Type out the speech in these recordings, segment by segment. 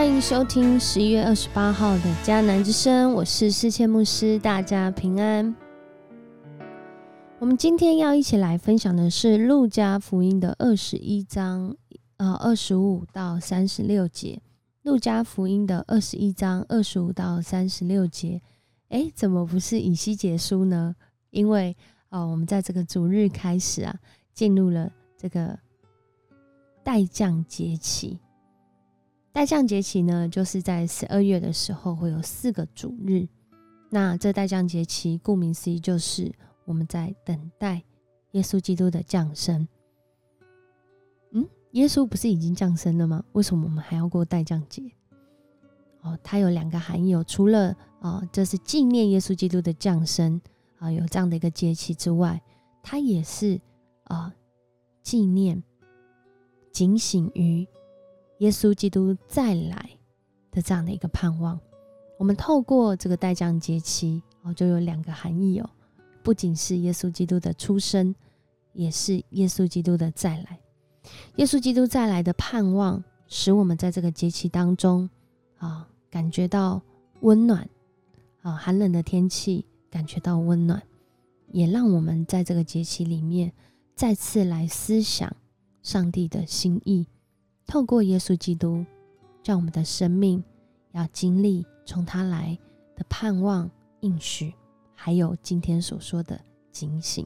欢迎收听十一月二十八号的迦南之声，我是世界牧师，大家平安。我们今天要一起来分享的是路加福音的二十一章，呃，二十五到三十六节。路加福音的二十一章二十五到三十六节，哎，怎么不是以西结书呢？因为哦，我们在这个主日开始啊，进入了这个待降节期。待降节期呢，就是在十二月的时候会有四个主日。那这待降节期，顾名思义，就是我们在等待耶稣基督的降生。嗯，耶稣不是已经降生了吗？为什么我们还要过待降节？哦，它有两个含义哦。除了啊，这是纪念耶稣基督的降生啊，有这样的一个节期之外，它也是啊，纪念、警醒于。耶稣基督再来的这样的一个盼望，我们透过这个代降节期哦，就有两个含义哦，不仅是耶稣基督的出生，也是耶稣基督的再来。耶稣基督再来的盼望，使我们在这个节期当中啊，感觉到温暖啊，寒冷的天气感觉到温暖，也让我们在这个节期里面再次来思想上帝的心意。透过耶稣基督，让我们的生命要经历从他来的盼望应许，还有今天所说的警醒。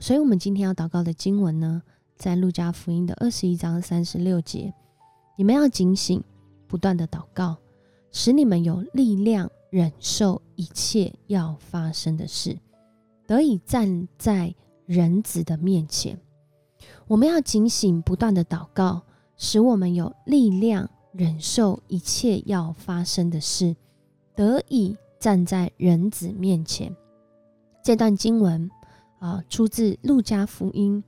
所以，我们今天要祷告的经文呢，在路加福音的二十一章三十六节：你们要警醒，不断的祷告，使你们有力量忍受一切要发生的事，得以站在人子的面前。我们要警醒，不断的祷告。使我们有力量忍受一切要发生的事，得以站在人子面前。这段经文啊，出自路加福音。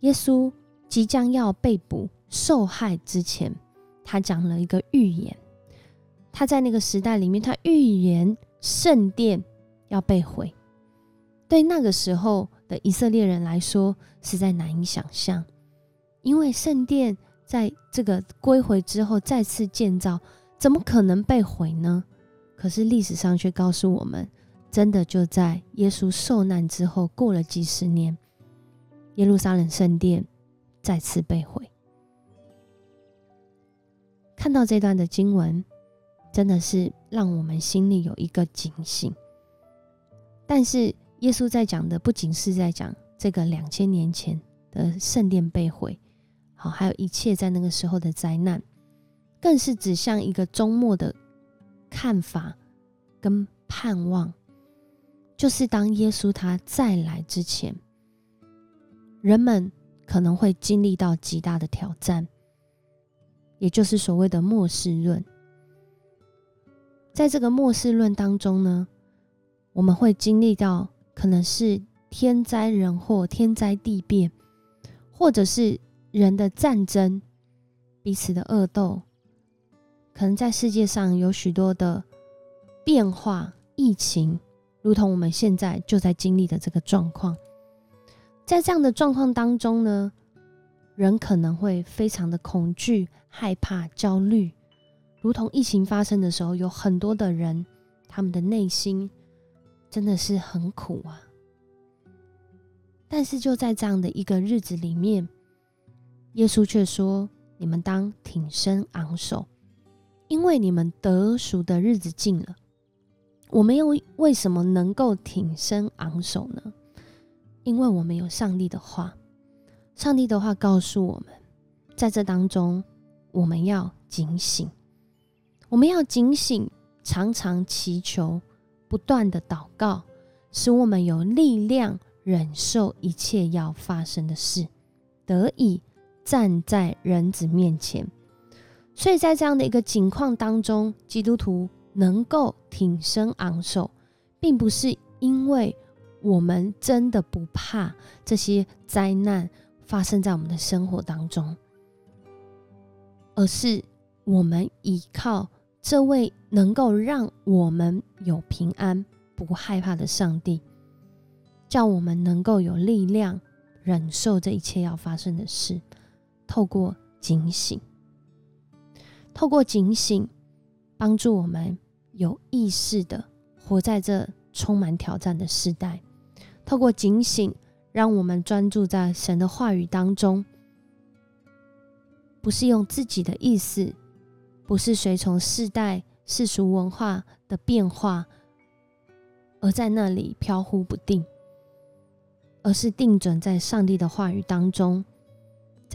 耶稣即将要被捕受害之前，他讲了一个预言。他在那个时代里面，他预言圣殿要被毁。对那个时候的以色列人来说，实在难以想象，因为圣殿。在这个归回之后再次建造，怎么可能被毁呢？可是历史上却告诉我们，真的就在耶稣受难之后，过了几十年，耶路撒冷圣殿再次被毁。看到这段的经文，真的是让我们心里有一个警醒。但是耶稣在讲的，不仅是在讲这个两千年前的圣殿被毁。好，还有一切在那个时候的灾难，更是指向一个周末的看法跟盼望，就是当耶稣他再来之前，人们可能会经历到极大的挑战，也就是所谓的末世论。在这个末世论当中呢，我们会经历到可能是天灾人祸、天灾地变，或者是。人的战争，彼此的恶斗，可能在世界上有许多的变化，疫情，如同我们现在就在经历的这个状况。在这样的状况当中呢，人可能会非常的恐惧、害怕、焦虑，如同疫情发生的时候，有很多的人，他们的内心真的是很苦啊。但是就在这样的一个日子里面。耶稣却说：“你们当挺身昂首，因为你们得赎的日子近了。”我们又为什么能够挺身昂首呢？因为我们有上帝的话。上帝的话告诉我们，在这当中，我们要警醒，我们要警醒，常常祈求，不断的祷告，使我们有力量忍受一切要发生的事，得以。站在人子面前，所以在这样的一个境况当中，基督徒能够挺身昂首，并不是因为我们真的不怕这些灾难发生在我们的生活当中，而是我们依靠这位能够让我们有平安、不害怕的上帝，叫我们能够有力量忍受这一切要发生的事。透过警醒，透过警醒，帮助我们有意识的活在这充满挑战的时代。透过警醒，让我们专注在神的话语当中，不是用自己的意思，不是随从世代世俗文化的变化，而在那里飘忽不定，而是定准在上帝的话语当中，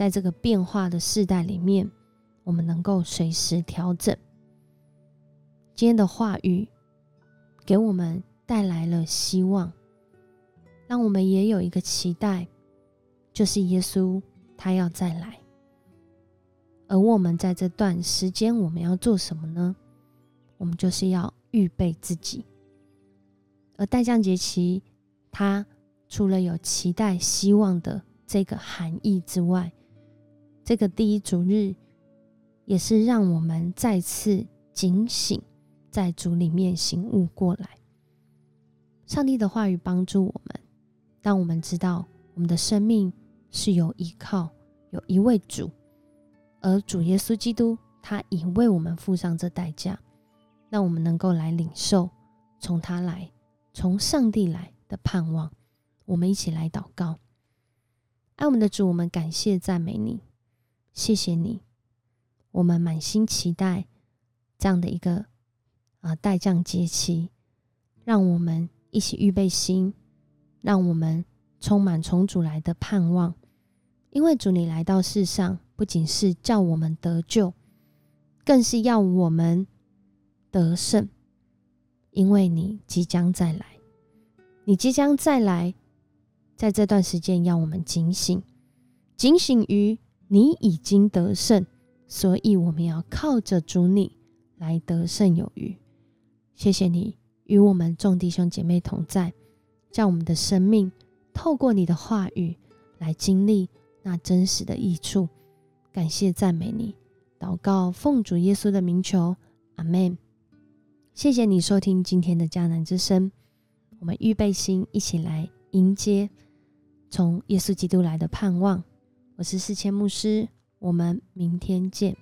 在这个变化的世代里面，我们能够随时调整。今天的话语给我们带来了希望。让我们也有一个期待，就是耶稣他要再来。而我们在这段时间，我们要做什么呢？我们就是要预备自己。而代降节期，它除了有期待、希望的这个含义之外，这个第一主日也是让我们再次警醒，在主里面醒悟过来。上帝的话语帮助我们。当我们知道我们的生命是有依靠，有一位主，而主耶稣基督他已为我们付上这代价，让我们能够来领受从他来、从上帝来的盼望。我们一起来祷告，爱我们的主，我们感谢赞美你，谢谢你，我们满心期待这样的一个啊待降节期，让我们一起预备心。让我们充满从主来的盼望，因为主你来到世上，不仅是叫我们得救，更是要我们得胜。因为你即将再来，你即将再来，在这段时间要我们警醒，警醒于你已经得胜，所以我们要靠着主你来得胜有余。谢谢你与我们众弟兄姐妹同在。叫我们的生命透过你的话语来经历那真实的益处。感谢赞美你，祷告奉主耶稣的名求，阿门。谢谢你收听今天的迦南之声，我们预备心一起来迎接从耶稣基督来的盼望。我是四千牧师，我们明天见。